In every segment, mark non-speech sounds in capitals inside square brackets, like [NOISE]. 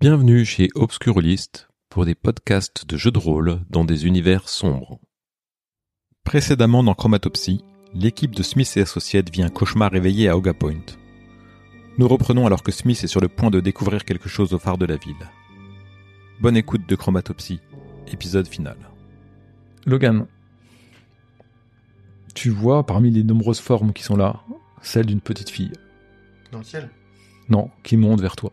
Bienvenue chez Obscurlist pour des podcasts de jeux de rôle dans des univers sombres. Précédemment dans Chromatopsie, l'équipe de Smith et Associates vit un cauchemar réveillé à Oga Point. Nous reprenons alors que Smith est sur le point de découvrir quelque chose au phare de la ville. Bonne écoute de Chromatopsie, épisode final. Logan, tu vois parmi les nombreuses formes qui sont là, celle d'une petite fille. Dans le ciel? Non, qui monte vers toi.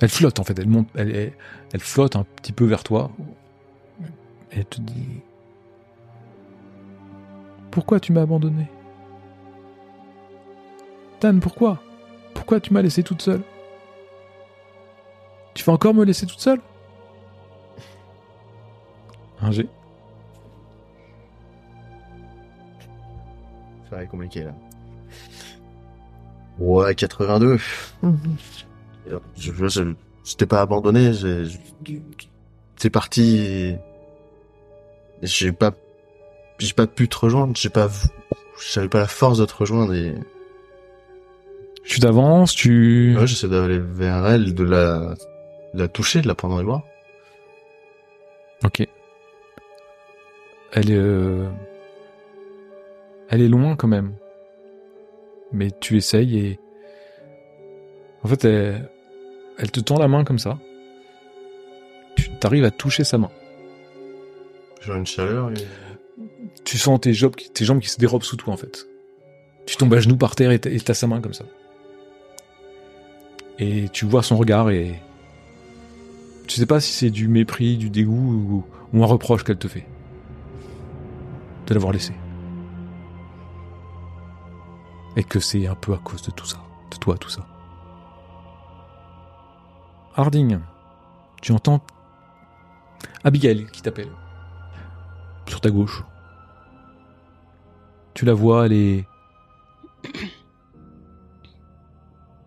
Elle flotte en fait, elle monte, elle, elle, elle flotte un petit peu vers toi. Et elle te dit Pourquoi tu m'as abandonné Dan, pourquoi? Pourquoi tu m'as laissé toute seule? Tu vas encore me laisser toute seule? Un G. Ça va être compliqué là. Ouais, 82. Je, je, je, je t'ai pas abandonné, c'est parti et et j'ai pas, j'ai pas pu te rejoindre, j'ai pas, j'avais pas la force de te rejoindre et Tu t'avances, tu. ouais, j'essaie d'aller vers elle, de la, de la toucher, de la prendre dans les bras. Ok. Elle est. euh, Elle est loin quand même. Mais tu essayes et. En fait, elle, elle te tend la main comme ça. Tu t'arrives à toucher sa main. J'ai une chaleur et Tu sens tes jambes, qui- tes jambes qui se dérobent sous toi en fait. Tu tombes à genoux par terre et t'as et t'as sa main comme ça. Et tu vois son regard et. Tu sais pas si c'est du mépris, du dégoût ou, ou un reproche qu'elle te fait. De l'avoir laissé. Et que c'est un peu à cause de tout ça. De toi, tout ça. Harding, tu entends Abigail qui t'appelle. Sur ta gauche. Tu la vois, elle est.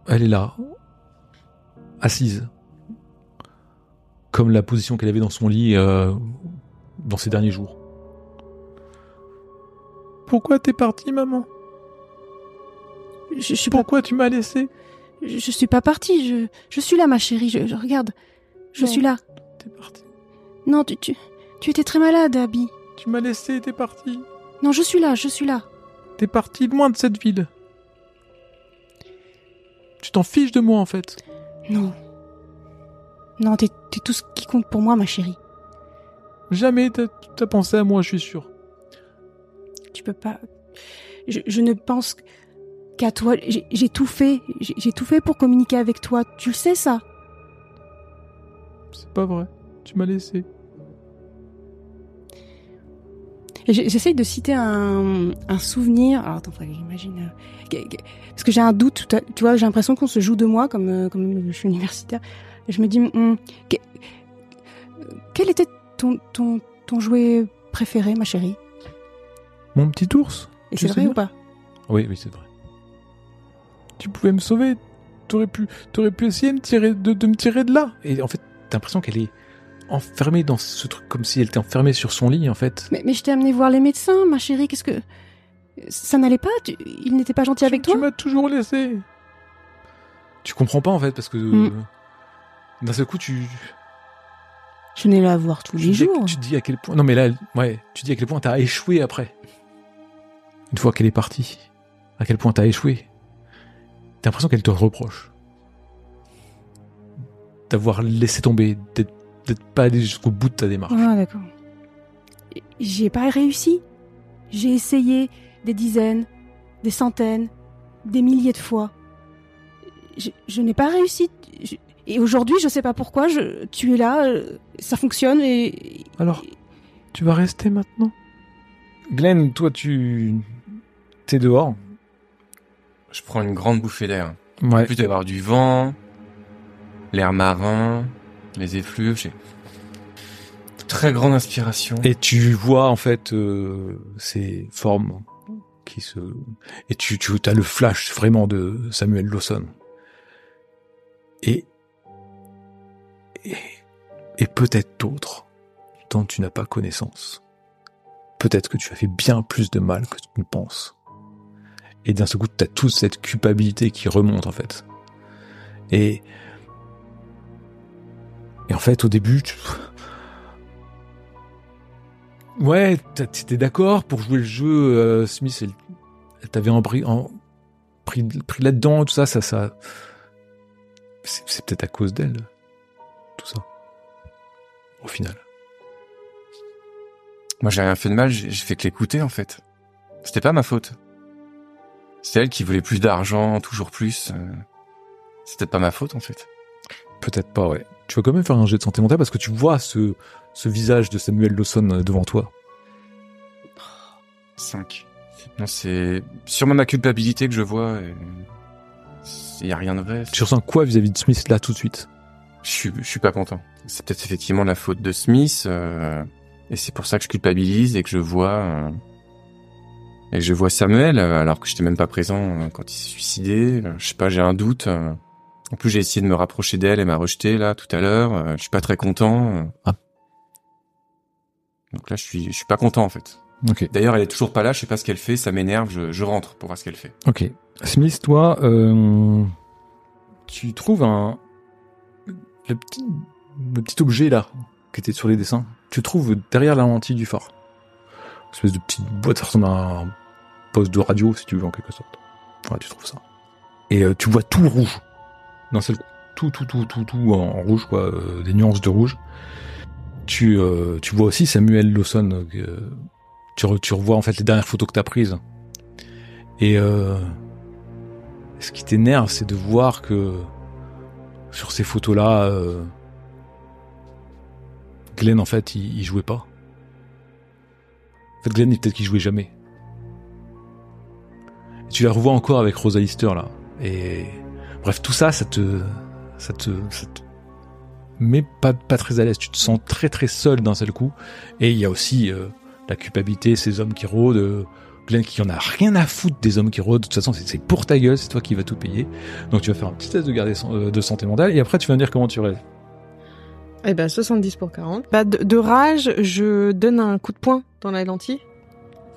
Elle est là. Assise. Comme la position qu'elle avait dans son lit euh, dans ces derniers jours. Pourquoi t'es partie, maman? Je, je suis pas, Pourquoi tu m'as laissé je, je suis pas partie. Je, je suis là, ma chérie. Je, je- regarde. Je Non. suis là. T'es partie. Non, tu, tu, tu étais très malade, Abby. Tu m'as laissé, t'es partie. Non, je suis là, je suis là. T'es partie loin de cette ville. Tu t'en fiches de moi, en fait. Non. Non, t'es, t'es tout ce qui compte pour moi, ma chérie. Jamais t'as t'as pensé à moi, je suis sûr. Tu peux pas. Je, je ne pense qu'à toi. J'ai, tout fait. J'ai, tout fait pour communiquer avec toi. Tu le sais, ça C'est pas vrai. Tu m'as laissé. J'essaye de citer un, un souvenir. Alors attends, j'imagine. euh, Parce que j'ai un doute. Tu vois, j'ai l'impression qu'on se joue de moi, comme, euh, comme je suis universitaire. Et je me dis, que- quel était ton, ton, ton jouet préféré, ma chérie? Mon petit ours Et c'est vrai ou pas? Oui, oui, c'est vrai. Tu pouvais me sauver. T'aurais pu, t'aurais pu essayer de, me tirer, de, de me tirer de là. Et en fait, t'as l'impression qu'elle est enfermée dans ce truc, comme si elle était enfermée sur son lit, en fait. mais, mais je t'ai amené voir les médecins, ma chérie. Qu'est-ce que. Ça n'allait pas? Tu- Il n'était pas gentil avec toi? Tu m'as toujours laissé. Tu comprends pas, en fait, parce que... Mm. D'un seul coup, tu... Je venais la voir tous tu les à- jours. Tu dis à quel point... Non, mais là, ouais, tu dis à quel point t'as échoué après. Une fois qu'elle est partie. À quel point t'as échoué. T'as l'impression qu'elle te reproche. D'avoir laissé tomber, d'être d'être pas allé jusqu'au bout de ta démarche. Ah, d'accord. J'ai pas réussi. J'ai essayé des dizaines, des centaines, des milliers de fois. Je, je n'ai pas réussi. Je- et aujourd'hui, je sais pas pourquoi, je, tu es là, euh, ça fonctionne et. Alors, tu vas rester maintenant? Glenn, toi, tu... T'es dehors Je prends une grande bouffée d'air. Ouais. Il peut y avoir du vent, l'air marin, les effluves. J'ai très grande inspiration. Et tu vois en fait euh, ces formes qui se et tu tu as le flash vraiment de Samuel Lawson. Et et, et peut-être d'autres dont tu n'as pas connaissance. Peut-être que tu as fait bien plus de mal que tu ne penses. Et d'un seul coup, tu as toute cette culpabilité qui remonte en fait. Et et en fait, au début, tu... ouais, t'as- t'étais d'accord pour jouer le jeu. euh, Smith, elle, t'avait embri- en- pris, pris là-dedans, tout ça, ça, ça. C'est peut-être à cause d'elle, tout ça. Au final. Moi, j'ai rien fait de mal, j'ai fait que l'écouter, en fait. C'était pas ma faute. C'est elle qui voulait plus d'argent, toujours plus. euh. C'était pas ma faute, en fait. Peut-être pas, ouais. Tu vas quand même faire un jet de santé mentale parce que tu vois ce, ce visage de Samuel Lawson euh, devant toi. 5. Non, c'est sûrement ma culpabilité que je vois. Il y a rien de vrai. Tu ressens quoi vis-à-vis de Smith là tout de suite? Je suis, je suis pas content. C'est peut-être effectivement la faute de Smith, euh, et c'est pour ça que je culpabilise et que je vois euh, et je vois Samuel euh, alors que j'étais même pas présent euh, quand il s'est suicidé. Euh, Je sais pas, j'ai un doute. En plus, j'ai essayé de me rapprocher d'elle, elle m'a rejeté là tout à l'heure. Je suis pas très content. Ah. Donc là, je suis, je suis pas content en fait. Ok. D'ailleurs, elle est toujours pas là. Je sais pas ce qu'elle fait. Ça m'énerve. Je, je rentre pour voir ce qu'elle fait. Ok. Smith, toi, euh, tu trouves un le petit, le petit objet là qui était sur les dessins. Tu trouves derrière la lentille du phare. Une espèce de petite boîte, ça ressemble à un poste de radio si tu veux en quelque sorte. Ouais, tu trouves ça. Et euh, tu vois tout rouge. Seul coup, tout, tout, tout, tout, tout en rouge quoi, euh, des nuances de rouge. Tu, euh, tu vois aussi Samuel Lawson. tu, re- tu revois en fait les dernières photos que t'as prises. Et ce qui t'énerve, c'est de voir que sur ces photos-là, Glenn, en fait, il, il jouait pas. En fait, Glenn, peut-être qu'il jouait jamais. Tu la revois encore avec Rosa Lister, là. Et bref, tout ça, ça te, ça te, ça te met pas, pas très à l'aise. Tu te sens très très seul d'un seul coup. Et il y a aussi euh, la culpabilité, ces hommes qui rôdent. euh, Glenn qui en a rien à foutre des hommes qui rôdent. De toute façon, c'est pour ta gueule, c'est toi qui vas tout payer. Donc tu vas faire un petit test de, garder, euh, de santé mentale et après tu vas me dire comment tu rêves. Eh ben, 70 pour 40. Bah, de, de rage, je donne un coup de poing dans la lentille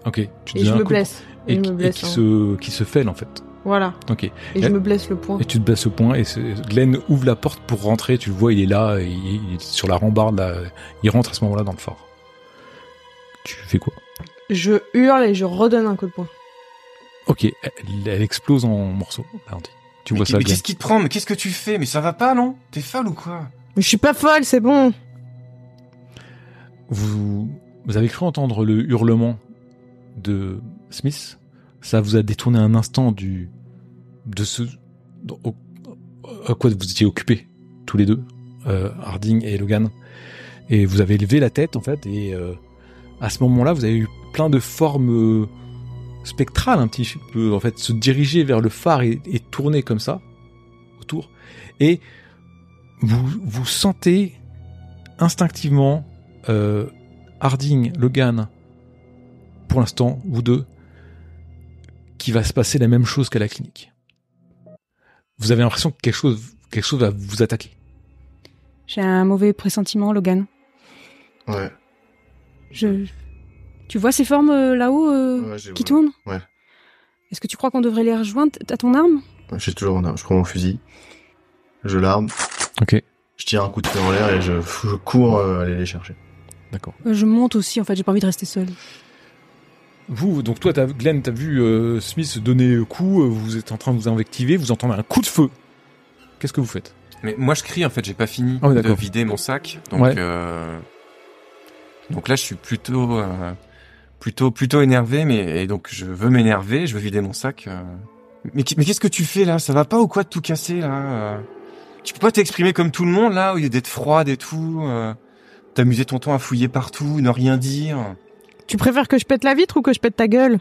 Ok. Tu et je me coup- blesse. Et, je qui- me et blesse. qui, hein. se, qui se fêle en fait. Voilà. Ok. Et Et- je me blesse le poing. Et tu te baisses au point et Glenn ouvre la porte pour rentrer. Tu le vois, il est là, il, il est sur la rambarde. Là, il rentre à ce moment-là dans le phare. Tu fais quoi? Je hurle et je redonne un coup de poing. Ok. Elle, elle explose en morceaux. Tu mais vois qui- ça, mais qu'est-ce qui te prend? Mais qu'est-ce que tu fais? Mais ça va pas, non? T'es folle ou quoi? Mais je suis pas folle, c'est bon. Vous, vous avez cru entendre le hurlement de Smith? Ça vous a détourné un instant du de ce à quoi vous étiez occupés tous les deux, euh, Harding et Logan. Et vous avez levé la tête en fait et euh, à ce moment-là vous avez eu plein de formes euh, spectrales un petit peu en fait se diriger vers le phare et, tourner comme ça autour et vous vous sentez instinctivement Harding, Logan, pour l'instant, vous deux, qu'il va se passer la même chose qu'à la clinique. Vous avez l'impression que quelque chose, quelque chose va vous attaquer. J'ai un mauvais pressentiment, Logan. Ouais. Je... Tu vois ces formes euh, là-haut euh, Ouais, qui tournent Ouais. Est-ce que tu crois qu'on devrait les rejoindre à ton arme? J'ai toujours, je prends mon fusil, je l'arme, Ok. je tire un coup de pied en l'air et je, je cours euh, aller les chercher. D'accord. Euh, Je monte aussi, en fait, j'ai pas envie de rester seule. Vous, donc toi, t'as, Glenn, t'as vu euh, Smith donner le coup, euh, vous êtes en train de vous invectiver, vous entendez un coup de feu. Qu'est-ce que vous faites? Mais moi, je crie, en fait, j'ai pas fini oui, de vider mon sac. Donc, Ouais. euh, donc là, je suis plutôt, euh, plutôt, plutôt énervé, mais et donc je veux m'énerver, je veux vider mon sac. euh. Mais, qu'est-ce que tu fais là? Ça va pas ou quoi de tout casser là euh? Tu peux pas t'exprimer comme tout le monde là, au lieu d'être froide et tout, euh, t'amuser ton temps à fouiller partout, ne rien dire? Tu préfères que je pète la vitre ou que je pète ta gueule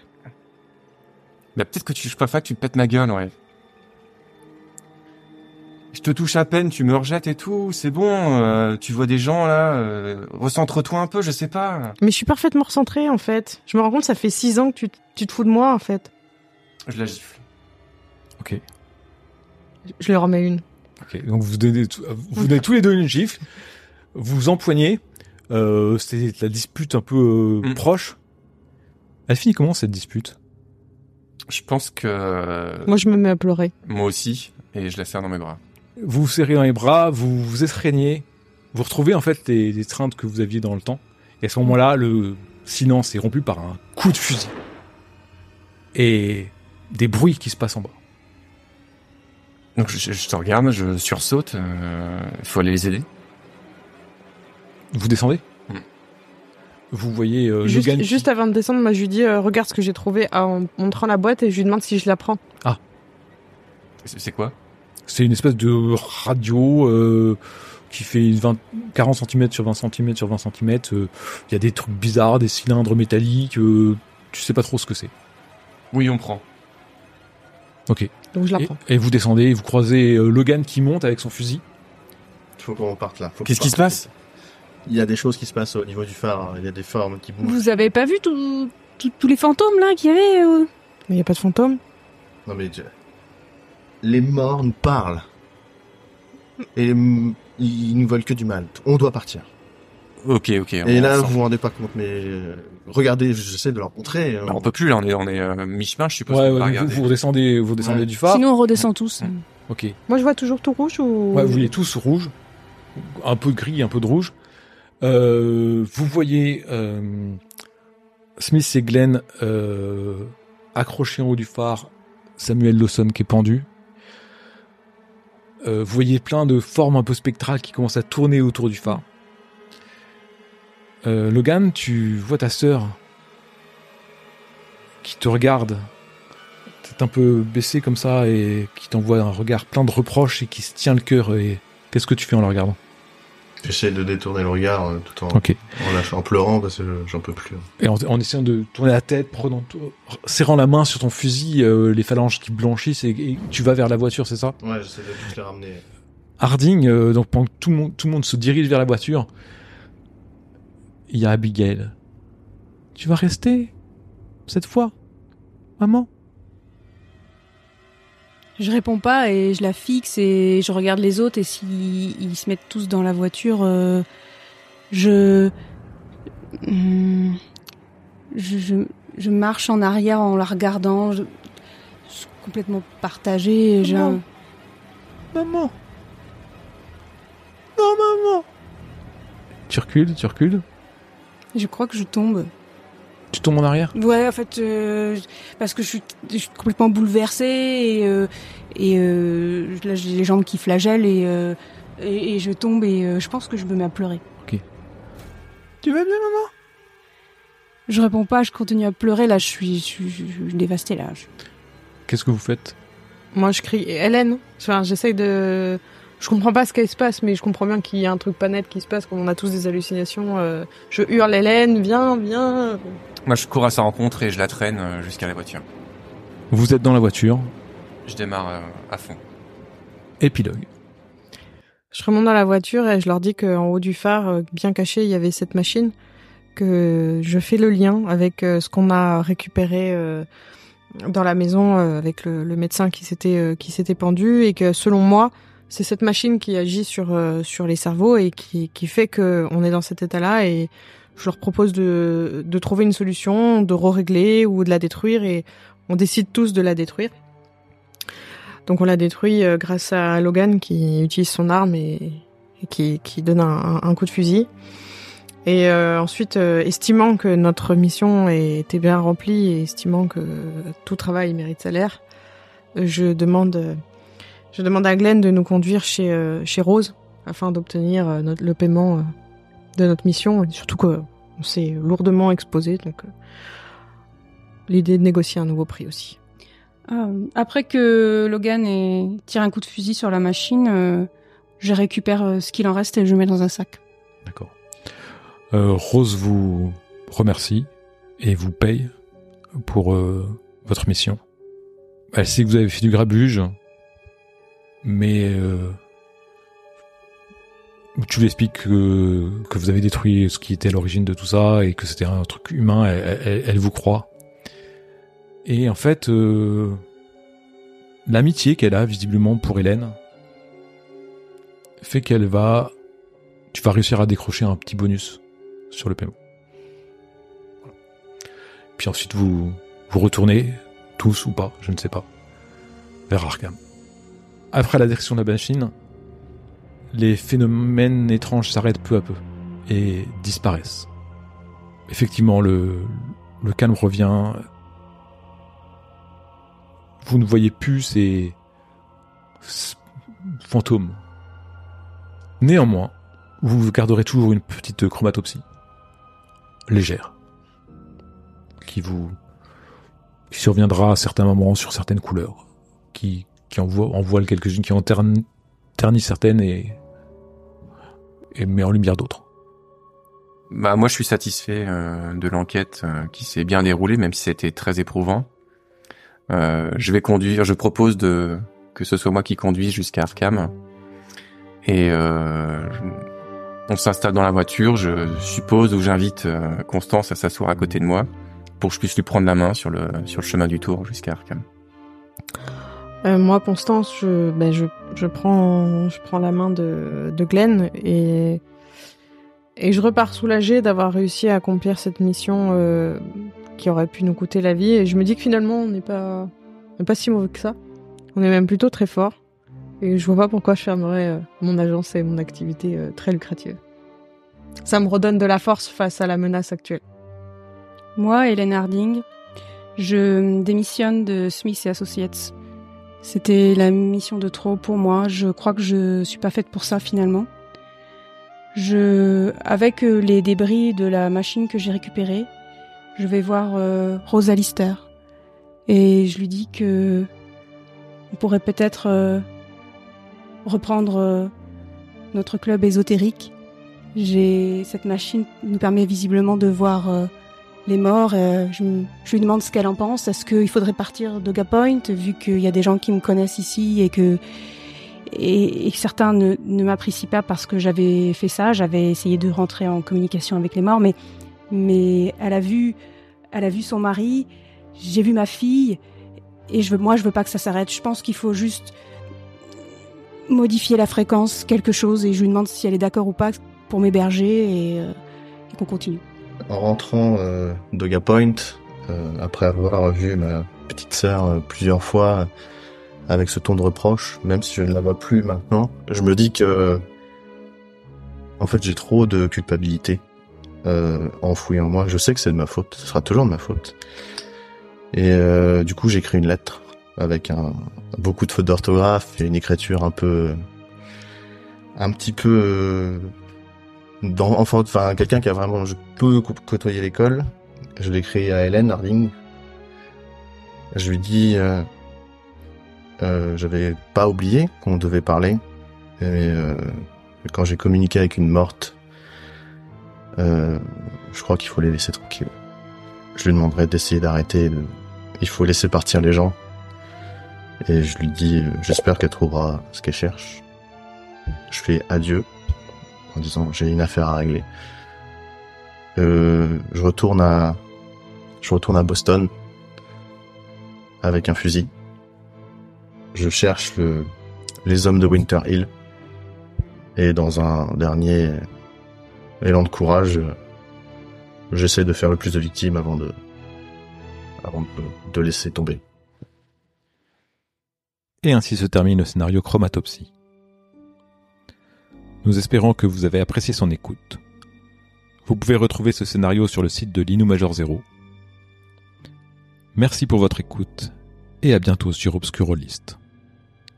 Bah peut-être que tu, je préfère que tu te pètes ma gueule, ouais. Je te touche à peine, tu me rejettes et tout, c'est bon, euh, tu vois des gens là, euh, recentre-toi un peu, je sais pas. Mais je suis parfaitement recentrée en fait. Je me rends compte, ça fait 6 ans que tu, tu te fous de moi en fait. Je la gifle. Ok. Je lui remets une. Ok. Donc vous donnez, vous donnez tous les deux une gifle, vous empoignez. Euh, c'était la dispute un peu euh, Mm. proche. Elle finit comment cette dispute? Je pense que Moi, je me mets à pleurer. moi aussi, et je la serre dans mes bras. Vous vous serrez dans les bras, vous vous estreignez, vous retrouvez en fait les, les craintes que vous aviez dans le temps. Et à ce moment-là, le silence est rompu par un coup de fusil. Et des bruits qui se passent en bas. Donc je, je te regarde, je sursaute. Euh, faut aller les aider. Vous descendez Mm. Vous voyez euh, Juste, Logan qui- juste avant de descendre, moi je lui dis euh, regarde ce que j'ai trouvé en montrant la boîte et je lui demande si je la prends. C'est c'est quoi? C'est une espèce de radio euh, qui fait une 20, 40 cm sur 20 cm sur 20 cm. Il y a des trucs bizarres, des cylindres métalliques. euh, tu sais pas trop ce que c'est. Oui, on prend. Ok. Donc je la Et, prends. et vous descendez, et vous croisez euh, Logan qui monte avec son fusil. Faut qu'on parte là. Qu'est-ce qui se passe? Il y a des choses qui se passent au niveau du phare. Il y a des formes qui bougent. Vous avez pas vu tout- tout- tous les fantômes là qu'il y avait euh Mais il y a pas de fantôme. Non mais je- les morts nous parlent. Et ils nous veulent que du mal. On doit partir. Ok, ok. Et là, vous vous rendez pas compte, mais euh, regardez, j'essaie de leur montrer. euh, Bah, on peut plus là, on est, on est euh, mi-chemin, je suppose. Ouais, ouais, vous, vous redescendez, vous redescendez Ouais. du phare. Sinon on redescend tous. Ok. Moi je vois toujours tout rouge ou. Ouais, vous voyez tous rouge, un peu de gris, un peu de rouge. Euh, vous voyez euh, Smith et Glenn euh, accrochés en haut du phare, Samuel Lawson qui est pendu. Vous voyez plein de formes un peu spectrales qui commencent à tourner autour du phare. Logan, tu vois ta sœur qui te regarde, tête un peu baissée comme ça et qui t'envoie un regard plein de reproches et qui se tient le cœur. Et qu'est-ce que tu fais en la regardant? J'essaie de détourner le regard euh, tout en, en, pleurant parce que je- j'en peux plus. Et en, en essayant de tourner la tête, prenant, serrant la main sur ton fusil, euh, les phalanges qui blanchissent et, et tu vas vers la voiture, c'est ça? Ouais, j'essaie de tous les ramener. Harding, euh, donc pendant que tout le monde, tout le monde se dirige vers la voiture, il y a Abigail. Tu vas rester cette fois, maman? Je réponds pas et je la fixe et je regarde les autres et s'ils ils se mettent tous dans la voiture, euh, je, Hum, je, je je marche en arrière en la regardant, je, je suis complètement partagée. un- Maman Non, maman Tu recules, tu recules, Je crois que je tombe. Tu tombes en arrière Ouais, en fait, euh, parce que je suis, je suis complètement bouleversée et, euh, et euh, là j'ai les jambes qui flagellent et, euh, et, et je tombe et euh, je pense que je me mets à pleurer. Tu vas bien, maman? Je réponds pas, je continue à pleurer. Là, je suis, je suis, je suis dévastée là. Je- Qu'est-ce que vous faites? Moi je crie Hélène. Enfin, j'essaye de. Je comprends pas ce qui se passe, mais je comprends bien qu'il y a un truc pas net qui se passe, qu'on a tous des hallucinations. euh, Je hurle Hélène, viens, viens. Moi, je cours à sa rencontre et je la traîne euh, jusqu'à la voiture. Vous êtes dans la voiture, Je démarre euh, à fond. épilogue. Je remonte dans la voiture et je leur dis qu'en haut du phare, euh, bien caché, il y avait cette machine, que je fais le lien avec ce qu'on a récupéré dans la maison avec le, le médecin qui s'était qui s'était pendu et que selon moi, c'est cette machine qui agit sur sur les cerveaux et qui qui fait que on est dans cet état-là et je leur propose de de trouver une solution, de re-régler ou de la détruire et on décide tous de la détruire. Donc on l'a détruit euh, grâce à Logan qui utilise son arme et, qui, qui donne un, un coup de fusil. Et euh, ensuite, euh, estimant que notre mission était bien remplie et estimant que tout travail mérite salaire, je demande, je demande à Glenn de nous conduire chez, chez Rose afin d'obtenir le paiement de notre mission. Et surtout qu'on s'est lourdement exposé, donc euh, l'idée de négocier un nouveau prix aussi. Ah, après que Logan ait tiré un coup de fusil sur la machine, euh, je récupère euh, ce qu'il en reste et je le mets dans un sac. D'accord. Euh, Rose vous remercie et vous paye pour euh, votre mission. Elle sait que vous avez fait du grabuge, mais euh, tu lui expliques que, vous avez détruit ce qui était à l'origine de tout ça et que c'était un truc humain. Elle, vous croit. Et en fait, euh, l'amitié qu'elle a visiblement pour Hélène fait qu'elle va tu vas réussir à décrocher un petit bonus sur le paiement. Puis ensuite, vous, vous retournez, tous ou pas, je ne sais pas, vers Arkham. Après la direction de la machine, les phénomènes étranges s'arrêtent peu à peu et disparaissent. Effectivement, le, calme revient. Vous ne voyez plus ces, fantômes. Néanmoins, vous garderez toujours une petite chromatopsie légère qui vous qui surviendra à certains moments sur certaines couleurs, qui qui envoie quelques-unes, qui en ternit certaines et et met en lumière d'autres. Bah moi je suis satisfait euh, de l'enquête euh, qui s'est bien déroulée, même si c'était très éprouvant. Euh, je vais conduire, je propose de que ce soit moi qui conduise jusqu'à Arkham. Et euh, on s'installe dans la voiture, je suppose, où j'invite euh, Constance à s'asseoir à côté de moi pour que je puisse lui prendre la main sur le sur le chemin du tour jusqu'à Arkham. Euh, moi, Constance, je, ben, je, prends, la main de, de Glenn et, je repars soulagée d'avoir réussi à accomplir cette mission euh, qui aurait pu nous coûter la vie. Et je me dis que finalement, on n'est pas, si mauvais que ça. On est même plutôt très fort. Et je vois pas pourquoi je fermerais euh, mon agence et mon activité très lucrative. Ça me redonne de la force face à la menace actuelle. Moi, Hélène Harding, je démissionne de Smith et Associates. C'était la mission de trop pour moi. Je crois que je suis pas faite pour ça finalement. Je, avec euh, les débris de la machine que j'ai récupérée, je vais voir euh, Rosa et je lui dis que on pourrait peut-être euh, reprendre euh, notre club ésotérique. J'ai cette machine nous permet visiblement de voir les morts. euh, je, lui demande ce qu'elle en pense. Est-ce qu'il faudrait partir de Point vu qu'il y a des gens qui me connaissent ici et que et, et certains ne, ne m'apprécient pas parce que j'avais fait ça. J'avais essayé de rentrer en communication avec les morts, mais mais elle a vu elle a vu son mari. J'ai vu ma fille et je veux moi je veux pas que ça s'arrête. Je pense qu'il faut juste modifier la fréquence, quelque chose, et je lui demande si elle est d'accord ou pas pour m'héberger et, euh, et qu'on continue. En rentrant euh, d'Oga Point, euh, après avoir vu ma petite sœur euh, plusieurs fois euh, avec ce ton de reproche, même si je ne la vois plus maintenant, je me dis que en fait j'ai trop de culpabilité euh, enfouie en moi. Je sais que c'est de ma faute, ce sera toujours de ma faute. Et du coup j'écris une lettre avec un beaucoup de fautes d'orthographe et une écriture un peu un petit peu enfin, quelqu'un qui a vraiment je peux côtoyer l'école. Je l'écris à Hélène Harding. Je lui dis, euh, euh, j'avais pas oublié qu'on devait parler. Et euh, quand j'ai communiqué avec une morte, euh, je crois qu'il faut les laisser tranquilles. Je lui demanderai d'essayer d'arrêter. Il faut laisser partir les gens. Et je lui dis, j'espère qu'elle trouvera ce qu'elle cherche. Je fais adieu en disant j'ai une affaire à régler. Euh, je retourne à je retourne à Boston avec un fusil. Je cherche le, les hommes de Winter Hill et dans un dernier élan de courage, j'essaie de faire le plus de victimes avant de avant de, de laisser tomber. Et ainsi se termine le scénario Chromatopsie. Nous espérons que vous avez apprécié son écoute. Vous pouvez retrouver ce scénario sur le site de l'Inu Major Zero. Merci pour votre écoute et à bientôt sur Obscurolist.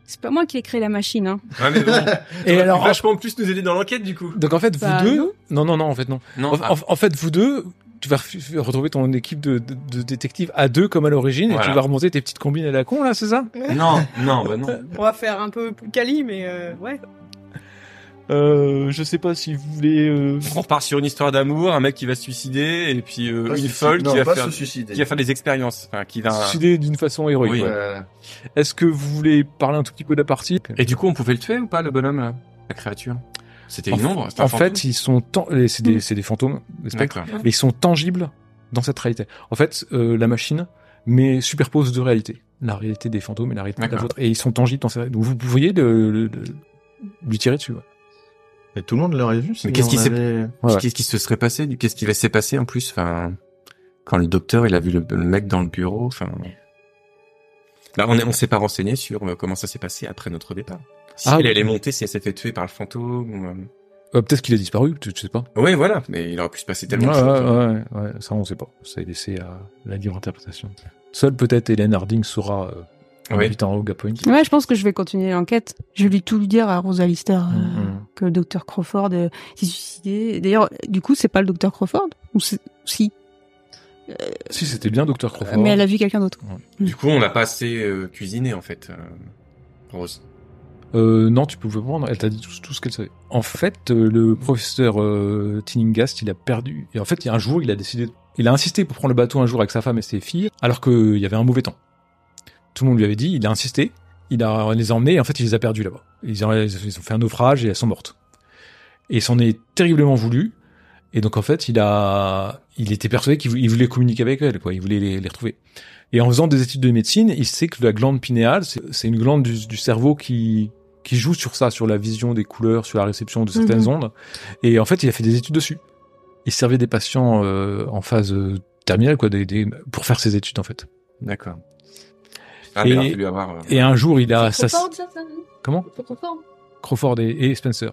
C'est pas moi qui ai créé la machine, hein. Mais bon, [LAUGHS] Et alors, vachement plus nous aider dans l'enquête du coup. donc en fait, vous Bah, deux, non. non, non, en fait, non. Non, En, fait, vous deux, tu vas retrouver ton équipe de, de, de détectives à deux comme à l'origine et tu vas remonter tes petites combines à la con là, c'est ça? Non, non, bah non. On va faire un peu plus quali, mais euh, ouais. Euh, je sais pas si vous voulez. Euh... On repart sur une histoire d'amour, un mec qui va se suicider et puis euh, une folle qui va faire suicider. qui va faire des expériences, enfin, qui va. suicider d'une façon héroïque. Oui. ouais. Est-ce que vous voulez parler un tout petit peu de la partie? Et du coup, on pouvait le tuer ou pas le bonhomme là, la créature? C'était une En- ombre. c'était un En fantôme fait, ils sont tan- c'est des, c'est des fantômes, des spectres, mais ils sont tangibles dans cette réalité. En fait, euh, la machine mais superpose deux réalités, la réalité des fantômes et la réalité de la vôtre, et ils sont tangibles dans cette. Donc vous pourriez le, le- le- lui tirer dessus. ouais. Mais tout le monde l'aurait vu. Mais qu'est-ce qui s'est-. Qu'est-ce qui se serait passé? Qu'est-ce qui va s'est passé en plus? Enfin, quand le docteur il a vu le, le mec dans le bureau, enfin. Là, on est- on s'est pas renseigné sur euh, comment ça s'est passé après notre départ. Si Ah, elle, oui. elle est montée, si elle s'est fait tuer par le fantôme. ou, euh, Euh, Peut-être qu'il a disparu, tu tu sais pas. Ouais, voilà. Mais il aurait pu se passer tellement ouais, de choses. ouais, ouais, ouais, ça on sait pas. Ça est laissé à la libre interprétation. Seule peut-être Hélène Harding saura euh, en Ouais. Point. Je pense que je vais continuer l'enquête. Je vais lui tout lui dire à Rosa Lister euh, Mhm. que le docteur Crawford euh, s'est suicidé. D'ailleurs, du coup, c'est pas le docteur Crawford ou c'est- si, Si c'était bien Dr Crawford. mais elle a vu quelqu'un d'autre. Du coup, on n'a pas assez euh, cuisiné, en fait, euh, Rose. Euh, non, tu pouvais prendre. Elle t'a dit tout, tout ce qu'elle savait. En fait, euh, le professeur euh, Tinningast, il a perdu. Et en fait, il y a un jour, il a décidé. Il a insisté pour prendre le bateau un jour avec sa femme et ses filles, alors qu'il y avait un mauvais temps. Tout le monde lui avait dit. Il a insisté. Il a les a emmenés. Et en fait, il les a perdus là-bas. Ils ont, ils ont fait un naufrage et elles sont mortes. Et il s'en est terriblement voulu. Et donc en fait, il a, il était persuadé qu'il vou- il voulait communiquer avec elles, quoi. Il voulait les, les retrouver. Et en faisant des études de médecine, il sait que la glande pinéale, c'est une glande du, du cerveau qui qui joue sur ça, sur la vision des couleurs, sur la réception de certaines Mhm. ondes. Et en fait, il a fait des études dessus. Il servait des patients euh, en phase euh, terminale, quoi, des, des- pour faire ses études en fait. D'accord. Ah, Et- avoir... euh, Et un jour, il a ça, Crawford, ça, ça comment Crawford Crawford et, et Spencer.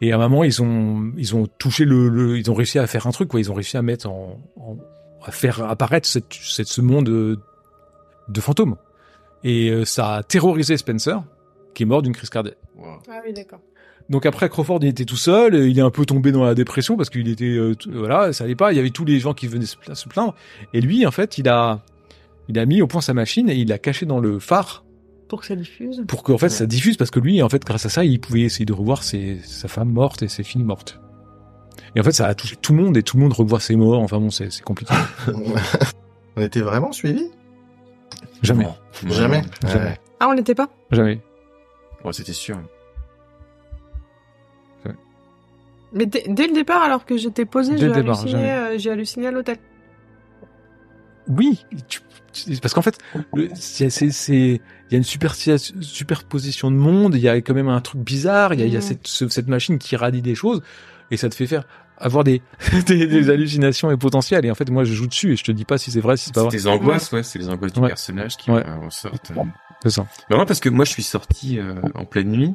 Et à un moment, ils ont ils ont touché le, le- ils ont réussi à faire un truc, quoi. Ils ont réussi à mettre en, en- à faire apparaître cette, cette ce monde de, fantômes. Et euh, ça a terrorisé Spencer, qui est mort d'une crise cardiaque. wow. Ah oui, d'accord. Donc après Crawford il était tout seul, et il est un peu tombé dans la dépression parce qu'il était euh, voilà, ça allait pas, il y avait tous les gens qui venaient se plaindre et lui en fait, il a il a mis au point sa machine et il l'a caché dans le phare Pour que ça diffuse. pour qu'en fait ça diffuse parce que lui en fait grâce à ça, il pouvait essayer de revoir ses, sa femme morte et ses filles mortes. Et en fait, ça a touché tout le monde et tout le monde revoit ses morts. Enfin bon, c'est compliqué. [LAUGHS] On était vraiment suivis? Jamais, Non. Jamais. Jamais. Ouais. Ah, on l'était pas? Jamais. Ouais, c'était sûr. Mais dès, le départ, alors que j'étais j'ai halluciné, jamais. euh, j'ai halluciné à l'hôtel. Oui, tu- tu- parce qu'en fait, c'est, c'est, c'est- il y a une supersi- superposition de monde, il y a quand même un truc bizarre, il y a, il y a Mhm. cette, ce- cette machine qui radie des choses, et ça te fait faire avoir des, [LAUGHS] des, des hallucinations et potentielles. Et en fait, moi, je joue dessus et je te dis pas si c'est vrai, si c'est pas C'est vrai. des angoisses, ouais, c'est les angoisses du Ouais. personnage qui Ouais. euh, ressortent. C'est ça. Mais vraiment parce que moi je suis sorti euh, en pleine nuit,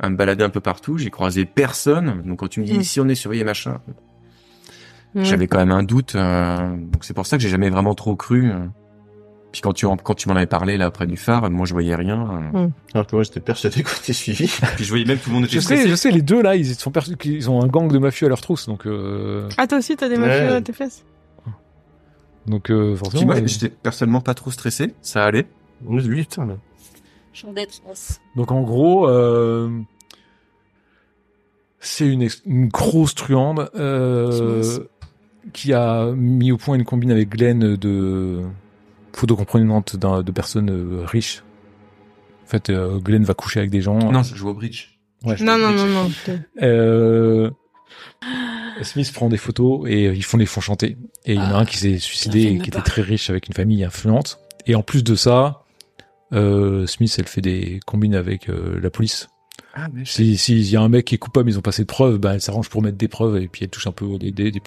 à me balader un peu partout, j'ai croisé personne. Donc quand tu me dis Mm. ici on est surveillé machin, Ouais. j'avais quand même un doute. euh, donc c'est pour ça que j'ai jamais vraiment trop cru. euh. Puis quand tu quand tu m'en avais parlé là près du phare, moi je voyais rien. euh. Alors que moi, j'étais persuadé qu'on était suivis. [LAUGHS] Puis je voyais même tout le monde était Je sais, stressé. je sais, les deux là, ils sont qu'ils ont un gang de mafieux à leur trousse, donc euh, Ah, toi aussi, t'as des mafieux Ouais. à tes fesses? Donc euh, Puis forcément. moi euh, j'étais personnellement pas trop stressé, ça allait. Lui, putain, là. Donc en gros, euh, c'est une, une grosse truande euh. Qui a mis au point une combine avec Glenn de photo comprenante de personnes euh, riches. En fait, euh, Glenn va coucher avec des gens. Non, je joue au bridge. Ouais. Non, non, non, non. Euh, Smith prend des photos et ils font les font chanter. Et il y en a un qui s'est suicidé fait et qui pas. était très riche avec une famille influente. Et en plus de ça, euh, Smith, elle fait des combines avec euh, la police. Ah, mais je- Si s'il y a un mec qui est coupable, ils ont passé de preuves, bah elle s'arrange pour mettre des preuves et puis elle touche un peu des des, des.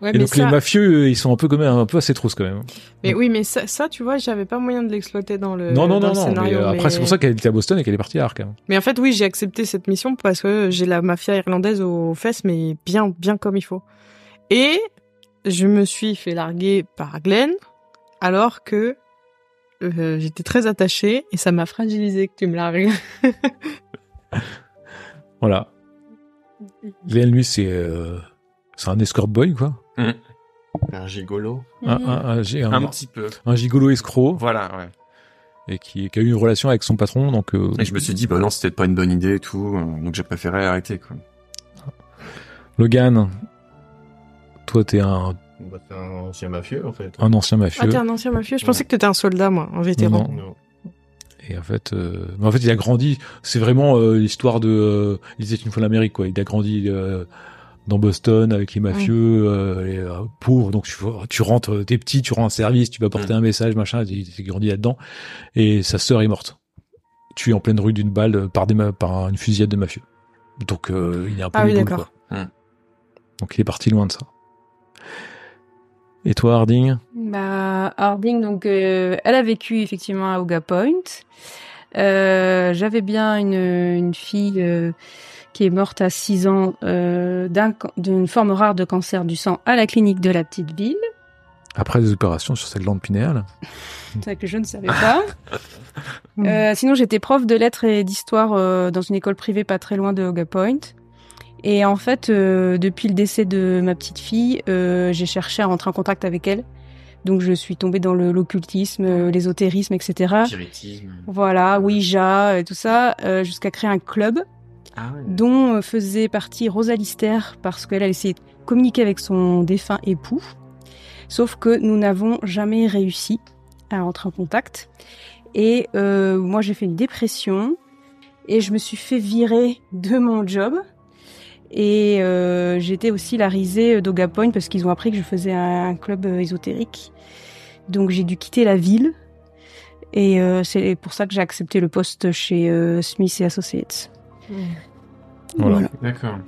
Ouais, Et donc ça, les mafieux, ils sont un peu même un peu assez trousses quand même. mais oui, mais ça, ça, tu vois, j'avais pas moyen de l'exploiter dans le, non non dans non le non. Mais scénario. euh, après mais- c'est pour ça qu'elle était à Boston et qu'elle est partie à Arkham. Mais en fait, oui, j'ai accepté cette mission parce que j'ai la mafia irlandaise aux fesses, mais bien, bien comme il faut. Et je me suis fait larguer par Glenn, alors que euh, j'étais très attachée et ça m'a fragilisé que tu me largues. [LAUGHS] Voilà. Glenn lui c'est euh, c'est un escort boy quoi. Un gigolo. Un, un, un, un- un petit peu. un gigolo escroc Voilà, ouais. et qui, qui a eu une relation avec son patron donc. euh, Et je me suis dit, bah non, c'était pas une bonne idée et tout, euh, donc j'ai préféré arrêter, quoi. Logan, toi t'es un, Bah, c'est un ancien mafieux, en fait. un ancien Ah, mafieux t'es un ancien mafieux Je pensais que t'étais un soldat, moi, un vétéran. Non, Non. et en fait, euh, mais en fait il a grandi. C'est vraiment euh, l'histoire de. Euh, il était une fois l'Amérique quoi. Il a grandi euh, dans Boston avec les mafieux, euh, les euh, pauvres. Donc tu, tu rentres, euh, t'es petit, tu rends un service, tu vas porter un message, machin. A grandi là-dedans. Et sa sœur est morte, tuée en pleine rue d'une balle euh, par des par une fusillade de mafieux. Donc euh, il est un peu Ah oui, d'accord. Hmm. Donc il est parti loin de ça. Et toi Harding? Bah, Harding, donc, euh, elle a vécu effectivement à Oga Point. Euh, J'avais bien une, une fille euh, qui est morte à 6 ans euh, d'une forme rare de cancer du sang à la clinique de la petite ville. Après des opérations sur sa glande pinéale. C'est vrai que je ne savais pas. [LAUGHS] Euh, sinon, j'étais prof de lettres et d'histoire euh, dans une école privée pas très loin de Hoga Point. Et en fait, euh, depuis le décès de ma petite fille, euh, j'ai cherché à rentrer en contact avec elle. Donc, je suis tombée dans l'occultisme, euh, l'ésotérisme, etc. Spiritisme. Voilà, Ouija, et tout ça, euh, jusqu'à créer un club Ah ouais. dont euh, faisait partie Rosa Lister parce qu'elle a essayé de communiquer avec son défunt époux. Sauf que nous n'avons jamais réussi à rentrer en contact. Et euh, moi, j'ai fait une dépression et je me suis fait virer de mon job. Et euh, j'étais aussi la risée d'Oga Point parce qu'ils ont appris que je faisais un, club ésotérique. Donc j'ai dû quitter la ville. Et euh, c'est pour ça que j'ai accepté le poste chez Smith et Associates. Voilà. D'accord.